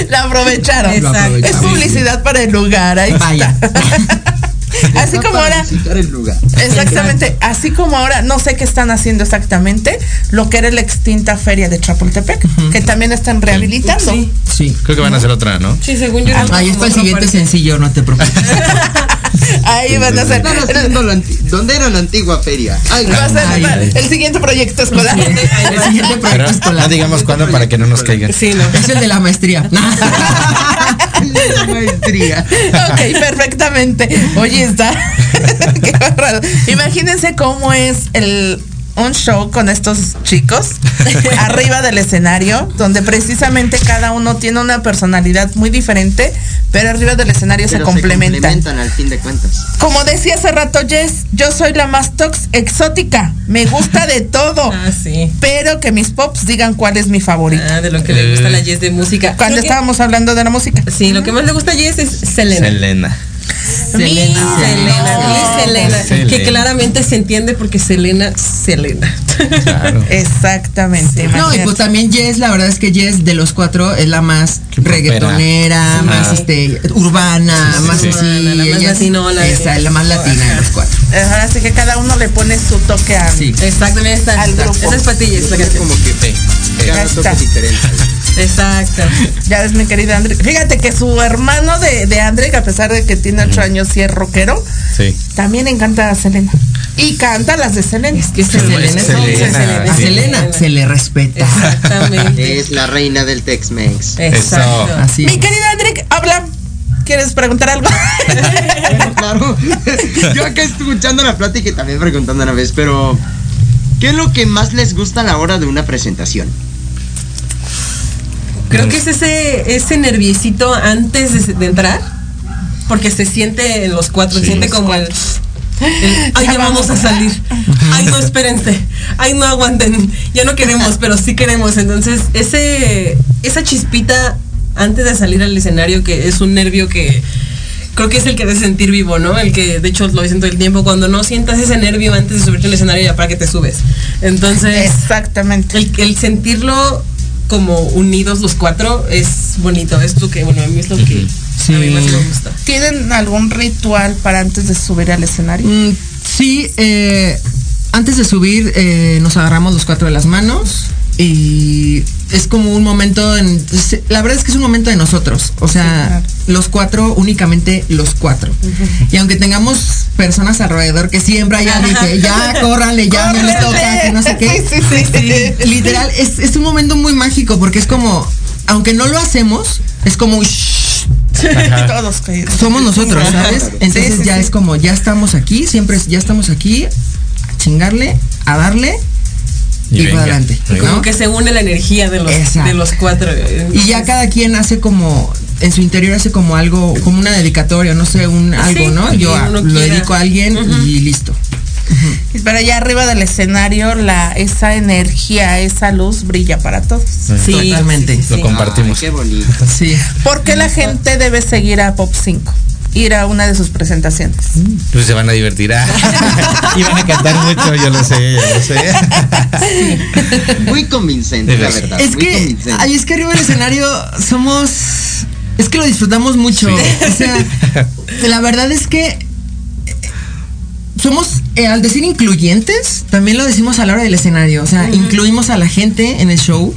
La aprovecharon. Exacto. Es publicidad para el lugar. Ahí Vaya. está. Así como ahora, el lugar. exactamente, así como ahora, no sé qué están haciendo exactamente, lo que era la extinta feria de Chapultepec, que también están rehabilitando. Sí. Sí. Creo que van a hacer otra, ¿no? Sí, según yo. Ahí está el siguiente sencillo, no te preocupes. Ahí van a anti- ¿Dónde era la antigua feria? Ay, Va a ser Ay, ay. el siguiente proyecto escolar. El siguiente Pero proyecto escolar. no digamos cuándo para que no nos caigan. Sí, no. Es el de la maestría. Maestría. ok, perfectamente. Oye, está. Qué. Imagínense cómo es el un show con estos chicos arriba del escenario, donde precisamente cada uno tiene una personalidad muy diferente, pero arriba del escenario Pero se complementan. complementan al fin de cuentas. Como decía hace rato Jess, yo soy la más tox exótica, me gusta de todo, Ah, sí. pero que mis pops digan cuál es mi favorito. Ah, de lo que le gusta a la Jess de música. Cuando Creo que- estábamos hablando de la música. Sí, lo que más le gusta a Jess es Selena. Selena. Mi Selena, mi Selena, Selena. que claramente se entiende porque Selena, Selena. Claro. Exactamente. No, y pues también Jess, la verdad es que Jess de los cuatro es la más Qué reggaetonera, Sí. más Ah. este urbana, Sí, sí, más sí. así. Urbana, la más latinola. Esa la más latina de los cuatro. Ahora sí que cada uno le pone su toque a Sí. Exactamente, está. Al grupo. Esa es patillas, la Es como que Sí. cada toque diferente. Exacto. Ya ves, mi querida André. Fíjate que su hermano de, de André, que a pesar de que tiene ocho años y es rockero, Sí. también encanta a Selena. Y canta las de Selena. Es que Selena Selena, es Selena, A sí. Selena se le respeta. Exactamente. Es la reina del Tex-Mex. Exacto. Eso. Así. Mi querida André, habla. ¿Quieres preguntar algo? Bueno, claro. Yo acá escuchando la plática y también preguntando a la vez, pero ¿qué es lo que más les gusta a la hora de una presentación? Creo que es ese, ese nerviecito antes de, de entrar, porque se siente en los cuatro, se siente como el, el, ay, ya vamos a salir, ay, no, espérense, ay, no aguanten, ya no queremos, pero sí queremos. Entonces, ese, esa chispita antes de salir al escenario, que es un nervio que creo que es el que debe sentir vivo, ¿no? El que, de hecho, lo dicen todo el tiempo, cuando no sientas ese nervio antes de subirte al escenario, ya para que te subes. Entonces, Exactamente. el, el sentirlo como unidos los cuatro es bonito. Es lo que, bueno, a mí es lo que Sí. a mí más me gusta. ¿Tienen algún ritual para antes de subir al escenario? Mm, sí, eh, antes de subir eh, nos agarramos los cuatro de las manos y es como un momento, en, la verdad es que es un momento de nosotros, o sea, Sí, claro. los cuatro, únicamente los cuatro. Y aunque tengamos personas alrededor que siempre alguien que ya córranle, ya no les toca, que no sé qué. Sí, sí, sí. Literal, es, es un momento muy mágico porque es como, aunque no lo hacemos, es como un shh, Todos somos nosotros, ¿sabes? Entonces Sí, sí, ya sí. es como, ya estamos aquí, siempre es- ya estamos aquí, a chingarle, a darle y, Y para adelante. Como que se une la energía de los, Exacto. de los cuatro. Y ya cada quien hace como, en su interior hace como algo, como una dedicatoria, no sé, un algo, ¿no? Yo a- lo quiera. dedico a alguien y listo. Pero allá arriba del escenario, la, esa energía, esa luz brilla para todos. Sí, Totalmente. sí, sí, Lo sí. compartimos. Ay, qué bonito. Sí. ¿Por qué la gente debe seguir a Pop 5? Ir a una de sus presentaciones. Pues se van a divertir. Ah. y van a cantar mucho, yo lo sé, yo lo sé. Muy convincente, la verdad. Es muy que, convincente. ay, es que arriba del escenario somos, es que lo disfrutamos mucho. O sea, la verdad es que eh, somos, eh, al decir incluyentes, también lo decimos a la hora del escenario. O sea, incluimos a la gente en el show,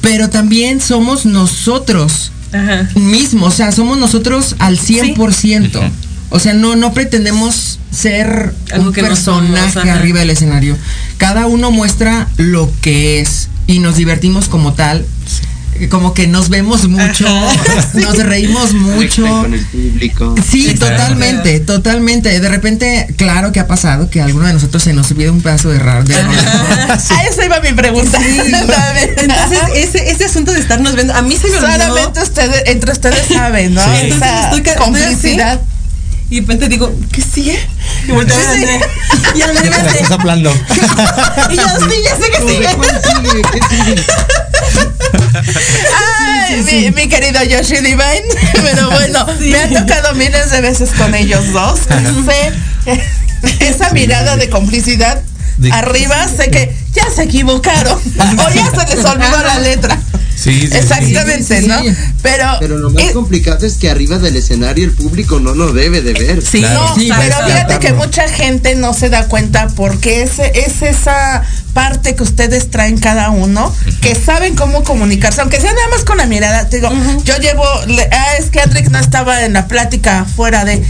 pero también somos nosotros Ajá. mismos. O sea, somos nosotros al 100%. O sea, no, no pretendemos ser Algo un que no somos, personaje arriba del escenario. Cada uno muestra lo que es y nos divertimos como tal. Como que nos vemos mucho, nos reímos mucho. Con el público. Sí, Exacto. totalmente, totalmente. De repente, claro que ha pasado que a alguno de nosotros se nos olvida un pedazo de raro. de- A eso iba mi pregunta. Entonces, ese, ese asunto de estarnos viendo, a mí se me olvidó. Solamente ustedes, entre ustedes saben, ¿no? Sí. Entonces Esa estoy complicidad. Y de repente digo, ¿qué sigue? Y volteo a ver a André. Y André me La hace, está soplando. Y yo, sí, ya sé que sigue. ¿Cuál sigue? ¿Qué sigue? Ay, mi, mi querido Yoshi Divine. Pero bueno, me ha tocado miles de veces con ellos dos. Sé esa mirada de complicidad. De- Arriba sé que ya se equivocaron o ya se les olvidó la letra. Sí, sí, sí. Exactamente, sí, sí, ¿no? sí. Pero, Pero lo más eh, complicado es que arriba del escenario el público no lo debe de ver. Sí, Claro. No, Sí, pero fíjate que mucha gente no se da cuenta porque es, es esa parte que ustedes traen cada uno, que saben cómo comunicarse, aunque sea nada más con la mirada. Te digo, yo llevo, le- ah, es que Adric no estaba en la plática fuera de.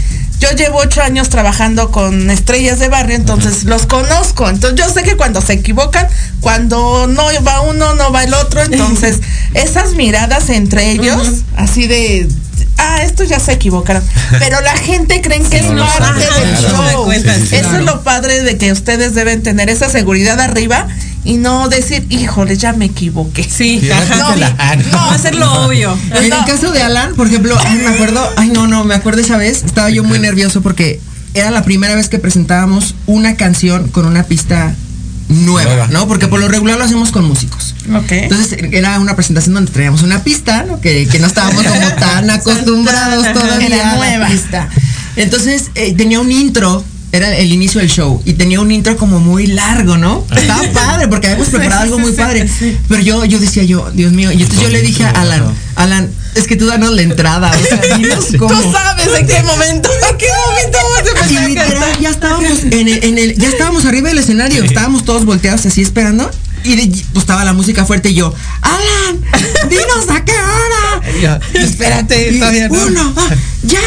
Yo llevo ocho años trabajando con estrellas de barrio, entonces los conozco. Entonces yo sé que cuando se equivocan, cuando no va uno, no va el otro, entonces esas miradas entre ellos, así de, ah, estos ya se equivocaron. Pero la gente creen que es no parte del claro. show. Sí, sí. Eso es lo padre de que ustedes deben tener esa seguridad arriba y no decir, híjole, ya me equivoqué. Sí, Sí. Ah, no. No, hacerlo obvio. En No. el caso de Alan, por ejemplo, ay, me acuerdo, ay no, no, me acuerdo esa vez, estaba yo muy nervioso porque era la primera vez que presentábamos una canción con una pista nueva, Nueva. ¿no? Porque por lo regular lo hacemos con músicos. Ok. Entonces era una presentación donde traíamos una pista, ¿no? Que, que no estábamos como tan acostumbrados todavía Era a la nueva. pista. Entonces eh, tenía un intro, era el inicio del show, y tenía un intro como muy largo, ¿no? Estaba padre, porque habíamos preparado algo muy padre. Pero yo, yo decía yo, Dios mío, y entonces yo le dije a Alan, Alan, es que tú danos la entrada, o sea, dinos cómo. Tú sabes en qué momento, en qué momento vamos a empezar literal, ya estábamos en el, en el- ya estábamos arriba del escenario, estábamos todos volteados así esperando. Y de- pues estaba la música fuerte y yo, Alan, dinos a qué hora. Ya, espérate, Y todavía no. Uno, ah, ya,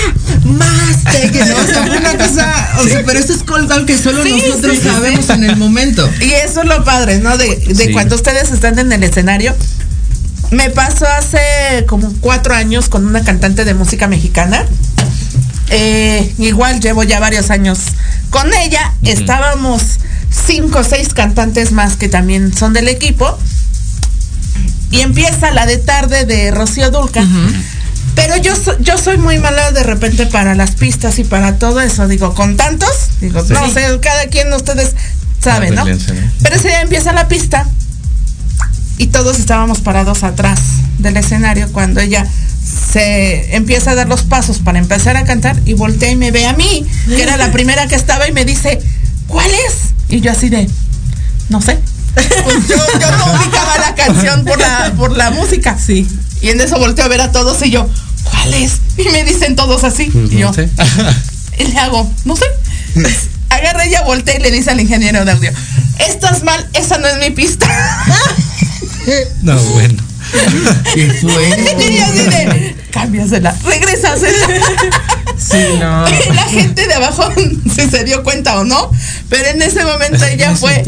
más. te- que no, o sea, fue una cosa, o sea, pero eso es col- algo que solo Sí, nosotros sí, sí, sabemos en el momento. Y eso es lo padre, ¿no? De, de Sí. cuando ustedes están en el escenario. Me pasó hace como cuatro años con una cantante de música mexicana. Eh, igual llevo ya varios años con ella. Estábamos cinco o seis cantantes más que también son del equipo. Y empieza la de tarde de Rocío Dulca. Pero yo, yo soy muy mala de repente para las pistas y para todo eso. Digo, con tantos, digo, Sí. no sé, cada quien ustedes saben, ¿no? Arreglense, ¿no? Pero ese día empieza la pista y todos estábamos parados atrás del escenario cuando ella se empieza a dar los pasos para empezar a cantar y voltea y me ve a mí, que era la primera que estaba y me dice, ¿cuál es? Y yo así de, no sé. Pues yo, yo no ubicaba la canción por la, por la música. Sí. Y en eso volteo a ver a todos y yo, ¿cuál es? Y me dicen todos así. Pues y yo, no sé. y le hago, no sé. Agarra ella, voltea y le dice al ingeniero de audio, estás mal, esa no es mi pista. No, bueno. ¿Qué fue? y yo así de, cámbiasela, regrésasela. Sí, no. La gente de abajo, si se dio cuenta o no, pero en ese momento ella fue,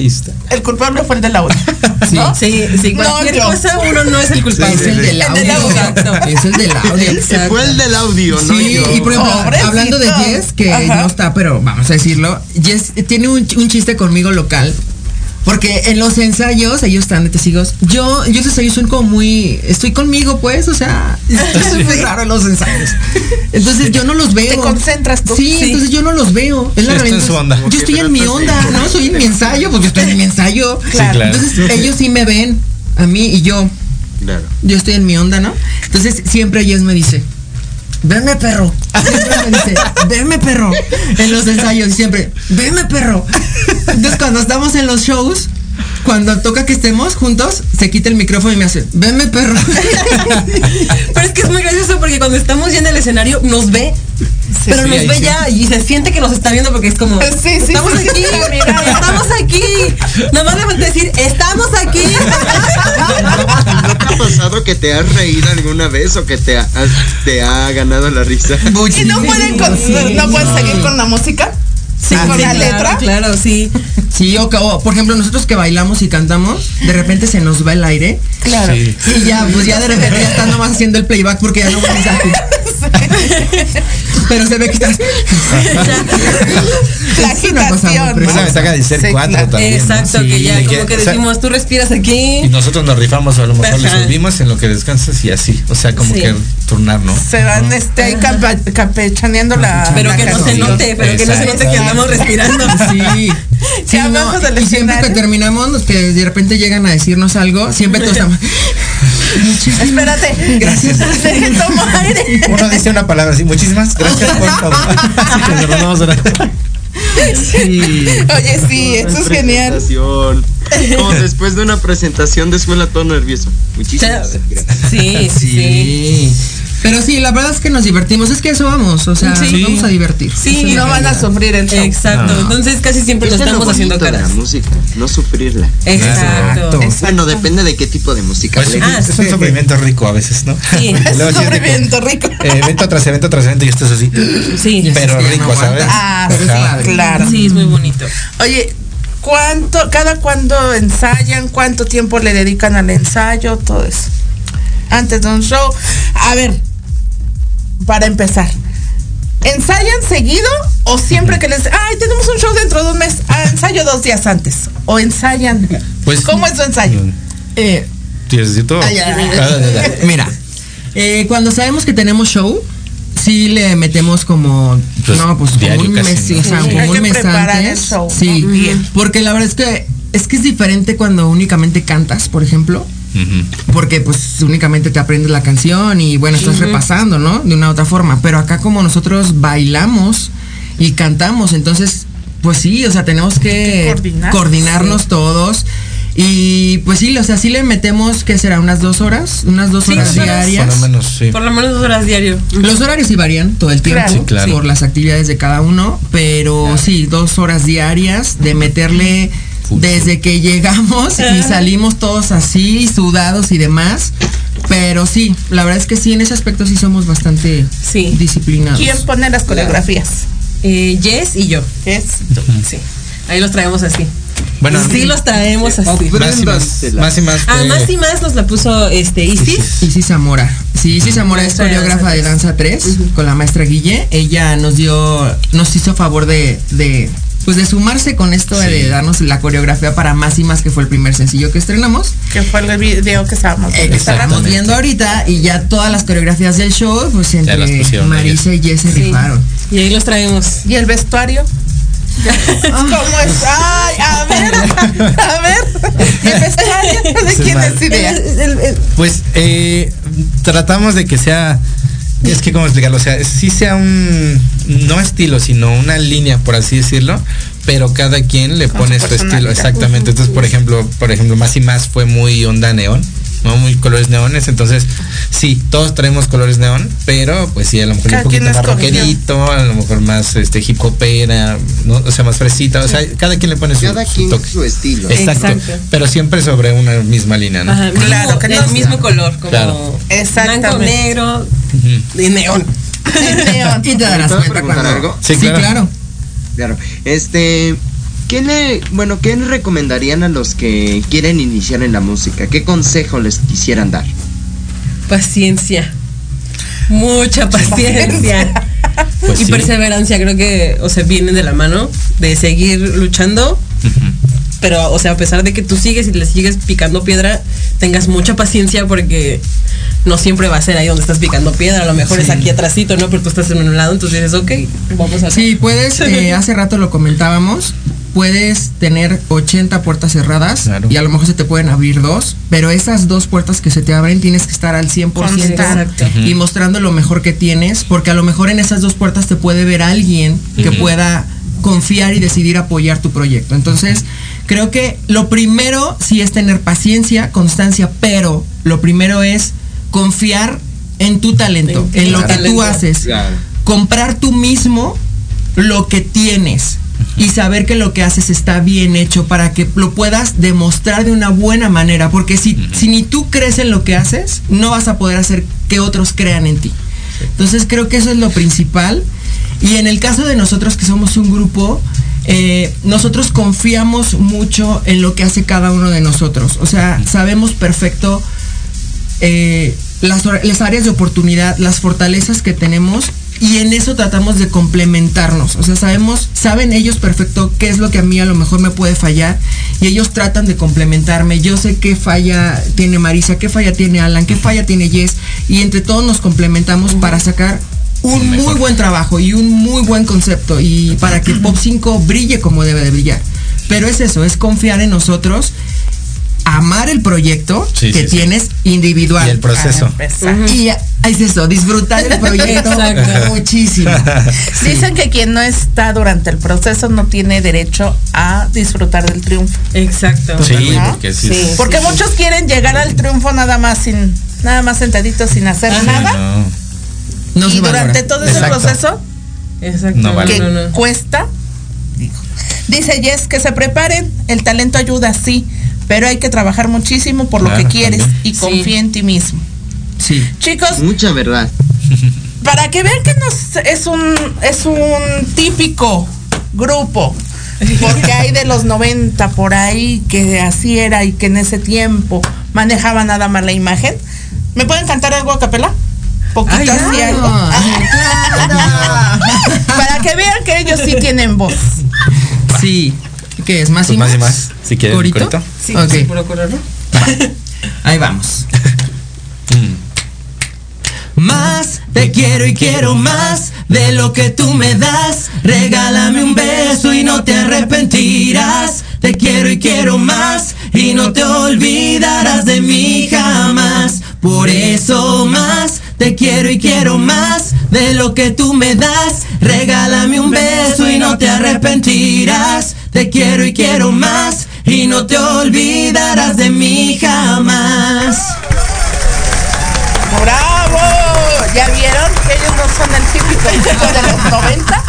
el culpable fue el del audio. ¿no? Sí, sí, No, cualquier yo. cosa uno no es el culpable. Es el del El del audio. Exacto. Es el del audio. Ese fue el del audio, ¿no? Sí, yo. y por ejemplo, Pobrecito. hablando de Jess, que Ajá. no está, pero vamos a decirlo, Jess tiene un, un chiste conmigo local. Porque en los ensayos, ellos están de testigos. Yo, yo los ensayos son como muy. Estoy conmigo, pues, o sea, es muy raro en los ensayos. Entonces yo no los veo. Te concentras tú. Sí, Sí. entonces yo no los veo. Es la en su onda. Yo estoy en mi onda, ¿no? Soy en mi ensayo, porque estoy en mi ensayo. claro. Entonces ellos sí me ven a mí y yo Claro. yo estoy en mi onda, ¿no? Entonces siempre Jess me dice, venme perro. Siempre me dice, venme perro. En los ensayos siempre, venme perro. Entonces cuando estamos en los shows, cuando toca que estemos juntos, se quita el micrófono y me hace, venme perro. Pero es que es muy gracioso porque cuando estamos ya en el escenario nos ve. pero sí, nos ve sí. ya y se siente que nos está viendo porque es como Sí, sí, estamos sí, aquí, sí, mira. estamos aquí. Nada más le falta decir, estamos aquí. ¿No te ha pasado que te has reído alguna vez o que te ha, te ha ganado la risa? Y no pueden, con- no pueden seguir con la música. Sí, con sí, la claro, letra. Claro, sí. Sí, o, o, por ejemplo, nosotros que bailamos y cantamos, de repente se nos va el aire. Claro. Sí. Y ya, pues ya de repente ya están nomás haciendo el playback porque ya no vuelves a Pero se ve que estás. La Es una cosa muy ventaja de ser Sí, cuatro claro. también. ¿no? Exacto, que Sí, ya como que o sea, decimos, tú respiras aquí. Y nosotros nos rifamos, a lo mejor le subimos en lo que descansas y así. O sea, como Sí. que turnar, ¿no? Se van este, ahí campa- campechaneando la. Pero la que no se note, pero que no se note que Andamos respirando. Sí. Sí, abajo no, del y siempre que terminamos, que de repente llegan a decirnos algo, siempre todos estamos. Espérate. Gracias. Tomo aire. Uno dice una palabra así, muchísimas gracias por todo. Así que nos vamos a- Sí. Oye, sí, eso es genial. Presentación. Como después de una presentación de escuela todo nervioso. Muchísimas gracias. Sí, sí, sí. Sí. Pero sí, la verdad es que nos divertimos. Es que eso vamos. O sea, Sí. nos vamos a divertir. Sí, no van a sufrir el show. Exacto. No. Entonces casi siempre lo Eso es lo estamos haciendo caras. la música, no sufrirla. Exacto. Exacto. Bueno, depende de qué tipo de música. Pues, es un sufrimiento rico a veces, ¿no? Sí. Es un sí, sufrimiento rico. eh, evento tras evento tras evento y esto es así. Sí. Pero Sí, no rico, ¿sabes? Ah, padre. Claro. Sí, es muy bonito. Oye, ¿cuánto, cada cuándo ensayan? ¿Cuánto tiempo le dedican al ensayo? Todo eso. Antes de un show. A ver, para empezar. ¿Ensayan seguido o siempre que les... Ay, tenemos un show dentro de un mes. Ah, ensayo dos días antes. O ensayan. Pues- ¿Cómo es su ensayo? Eh, da, da. Mira, eh, cuando sabemos que tenemos show, sí le metemos como, Pues, no, pues como diario un mes, sí, ¿no? o sea, Sí, como hay un mes preparar antes. el show, sí, porque la verdad es que es que es diferente cuando únicamente cantas, por ejemplo. Porque pues únicamente te aprendes la canción y bueno, estás repasando, ¿no? De una u otra forma. Pero acá como nosotros bailamos y cantamos, entonces, pues sí, o sea, tenemos que, que coordinar. coordinarnos todos. Y pues sí, o sea, sí le metemos, ¿qué será? ¿Unas dos horas? ¿Unas dos Sí, horas diarias? Por lo menos, sí. Por lo menos dos horas diario. Los horarios sí varían todo el tiempo Claro. Sí, claro. por las actividades de cada uno, pero sí, dos horas diarias de meterle. Desde que llegamos y salimos todos así, sudados y demás. Pero sí, la verdad es que sí, en ese aspecto sí somos bastante Sí. disciplinados. ¿Quién pone las coreografías? Eh, Jess y yo. ¿Qué es? Sí. Ahí los traemos así. Bueno, sí los traemos así. más y más, más y más. Ah, más y más nos la puso este Isis. Isis Zamora. Sí, Isis Zamora es coreógrafa de danza danza 3 con la maestra Guille. Ella nos dio, nos hizo favor de, de pues de sumarse con esto Sí. de darnos la coreografía para Más y Más, que fue el primer sencillo que estrenamos. Que fue el video que estábamos Eh, que estábamos Exactamente. viendo ahorita y ya todas las coreografías del show, pues entre Marisa y Jess se Sí. rifaron. Y ahí los traemos. ¿Y el vestuario? ¿Cómo es? Ay, a ver, a ver. ¿Y el vestuario? ¿De quién es idea? Pues eh, tratamos de que sea, es que cómo explicarlo, o sea, sí sea un, no estilo, sino una línea, por así decirlo, pero cada quien le Con pone su su, estilo, exactamente. Entonces, por ejemplo, por ejemplo, más y más fue muy onda neón. ¿No? Muy colores neones, entonces sí, todos traemos colores neón, pero pues sí, a lo mejor Cada un poquito más rockerito, a lo mejor más este hip hopera, ¿no? o sea, más fresita, o sea, cada quien le pone su, Cada su quien toque. su estilo. Exacto, Exacto. pero siempre sobre una misma línea, ¿no? Ajá, Claro, mismo- que el no- mismo color, como Claro. Blanco, negro Ujú. y neón. Neón. Y te darás ¿Puedo cuenta algo? Sí, Sí, claro. claro. Claro. Este, ¿qué le, bueno, qué le recomendarían a los que quieren iniciar en la música? ¿Qué consejo les quisieran dar? Paciencia. Mucha paciencia. Pues y sí. perseverancia, creo que, o sea, vienen de la mano de seguir luchando. Pero, o sea, a pesar de que tú sigues y le sigues picando piedra, tengas mucha paciencia porque no siempre va a ser ahí donde estás picando piedra. A lo mejor es aquí atrásito, ¿no? Pero tú estás en un lado, entonces dices, ok, vamos a Sí, puedes, eh, hace rato lo comentábamos, puedes tener 80 puertas cerradas Claro. y a lo mejor se te pueden abrir dos, pero esas dos puertas que se te abren tienes que estar al 100% Constante. y mostrando lo mejor que tienes, porque a lo mejor en esas dos puertas te puede ver alguien que pueda confiar y decidir apoyar tu proyecto. Entonces, creo que lo primero sí es tener paciencia, constancia, pero lo primero es confiar en tu talento, En en, lo que tú haces Claro. comprar tú mismo lo que tienes y saber que lo que haces está bien hecho para que lo puedas demostrar de una buena manera. Porque si, si ni tú crees en lo que haces, no vas a poder hacer que otros crean en ti. Entonces creo que eso es lo principal. Y en el caso de nosotros que somos un grupo, eh, nosotros confiamos mucho en lo que hace cada uno de nosotros. O sea, sabemos perfecto eh, las, las áreas de oportunidad, las fortalezas que tenemos y en eso tratamos de complementarnos. O sea, sabemos, saben ellos perfecto qué es lo que a mí a lo mejor me puede fallar y ellos tratan de complementarme. Yo sé qué falla tiene Marisa, qué falla tiene Alan, qué falla tiene Jess y entre todos nos complementamos para sacar un muy buen trabajo y un muy buen concepto y para que Pop 5 brille como debe de brillar. Pero es eso, es confiar en nosotros amar el proyecto Sí, que sí, sí. tienes individual. Y el proceso. Y es eso, disfrutar el proyecto Exacto. muchísimo. Dicen que quien no está durante el proceso no tiene derecho a disfrutar del triunfo. Exacto. Sí, ¿no? porque sí. Sí. es- Porque muchos quieren llegar al triunfo nada más sin nada más sentaditos sin hacer Ajá. nada. No. No y durante todo ese Exacto. proceso Exacto. No vale. que no, no. cuesta, dice Jess que se preparen, el talento ayuda, sí, pero hay que trabajar muchísimo por lo que quieres también. y Sí. confía en ti mismo. Sí. Chicos, Mucha verdad. para que vean que nos, es un es un típico grupo porque hay de los 90 por ahí que así era y que en ese tiempo manejaba nada más la imagen ¿me pueden cantar algo a capela? poquito Ay, así claro. algo Ah. para que vean que ellos sí tienen voz Sí. ¿Qué es? ¿Más Pues y más más? y más. Si quieren, ¿Corito? corito. Ahí vamos. Mm. Más te quiero y quiero más de lo que tú me das. Regálame un beso y no te arrepentirás. Te quiero y quiero más y no te olvidarás de mí jamás. Por eso más te quiero y quiero más de lo que tú me das. Regálame un beso y no te arrepentirás. Te quiero y quiero más y no te olvidarás de mí jamás. ¡Bravo! ¿Ya vieron que ellos no son el típico chico de los 90?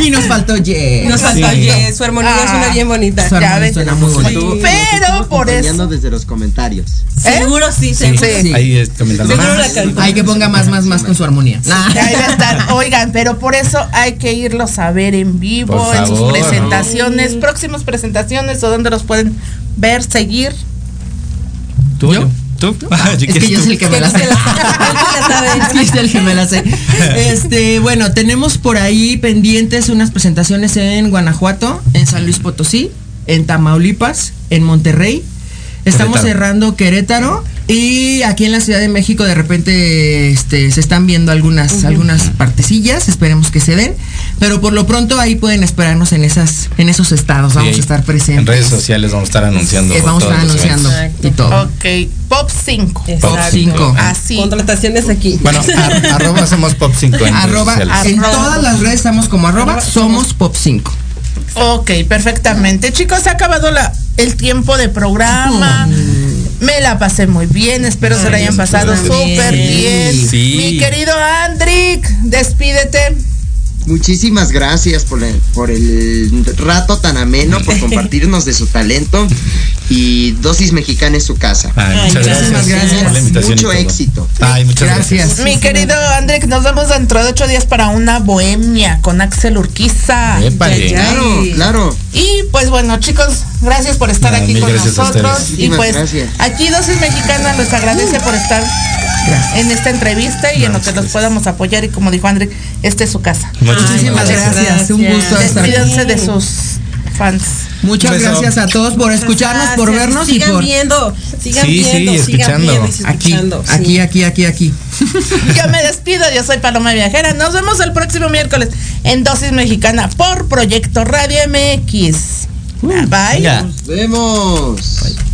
Y nos faltó Jess. Nos falta Sí. Jess, su armonía Ah. suena bien bonita. Su Ya ves. suena muy bonito. Sí. Pero por eso. desde los comentarios. ¿Eh? Seguro sí. Sí. Ahí es comentando Seguro más. Hay que ponga más, más, más con su armonía. Nah. Ahí va a estar. Oigan, pero por eso hay que irlos a ver en vivo, Por en sus presentaciones, próximas presentaciones o donde los pueden ver, seguir. ¿Tú? ¿Yo? ¿Tú? Es que yo soy el que me la sé. Es que yo soy el que me la sé. Este, bueno, tenemos por ahí pendientes unas presentaciones en Guanajuato, en San Luis Potosí, en Tamaulipas, en Monterrey. Estamos Querétaro. cerrando Querétaro y aquí en la Ciudad de México de repente este, se están viendo algunas, algunas partecillas, esperemos que se den, pero por lo pronto ahí pueden esperarnos en esas, en esos estados, vamos a estar presentes. En redes sociales vamos a estar anunciando. Eh, vamos a todos estar los anunciando eventos. y todo. Ok, Pop 5. Pop Exacto. 5. Así. Contrataciones aquí. Bueno, ar- arroba somos pop 5 en Arroba, en todas las redes estamos como arroba somos pop 5. Ok, perfectamente. Chicos, se ha acabado la, el tiempo de programa. Me la pasé muy bien, espero se la hayan pasado súper bien. Sí. Mi querido Andrick, despídete. Muchísimas gracias por el, por el rato tan ameno, por compartirnos de su talento y Dosis Mexicana en su casa. Ay, muchas Ay, gracias. gracias. por la invitación y Mucho éxito. Ay, muchas gracias. Gracias. Mi querido Andrick, nos vemos dentro de ocho días para una bohemia con Axel Urquiza. Épale. Ya, ya. Claro, claro. Y pues bueno, chicos, gracias por estar No, aquí con nosotros. Y pues gracias. aquí Dosis Mexicana les agradece por estar en esta entrevista y en lo que los podamos apoyar. Y como dijo André, esta es su casa. Muchísimas gracias. gracias. Un gusto. Despídanse de sus fans. Muchas beso. gracias a todos por escucharnos, por Gracias. vernos y sigan por viendo, sigan Sí, sí, viendo, sigan escuchando. viendo y aquí, escuchando, sí. aquí, aquí, aquí, aquí. Yo me despido, yo soy Paloma Viajera. Nos vemos el próximo miércoles en Dosis Mexicana por Proyecto Radio MX. Bye. Venga. Nos vemos. Gracias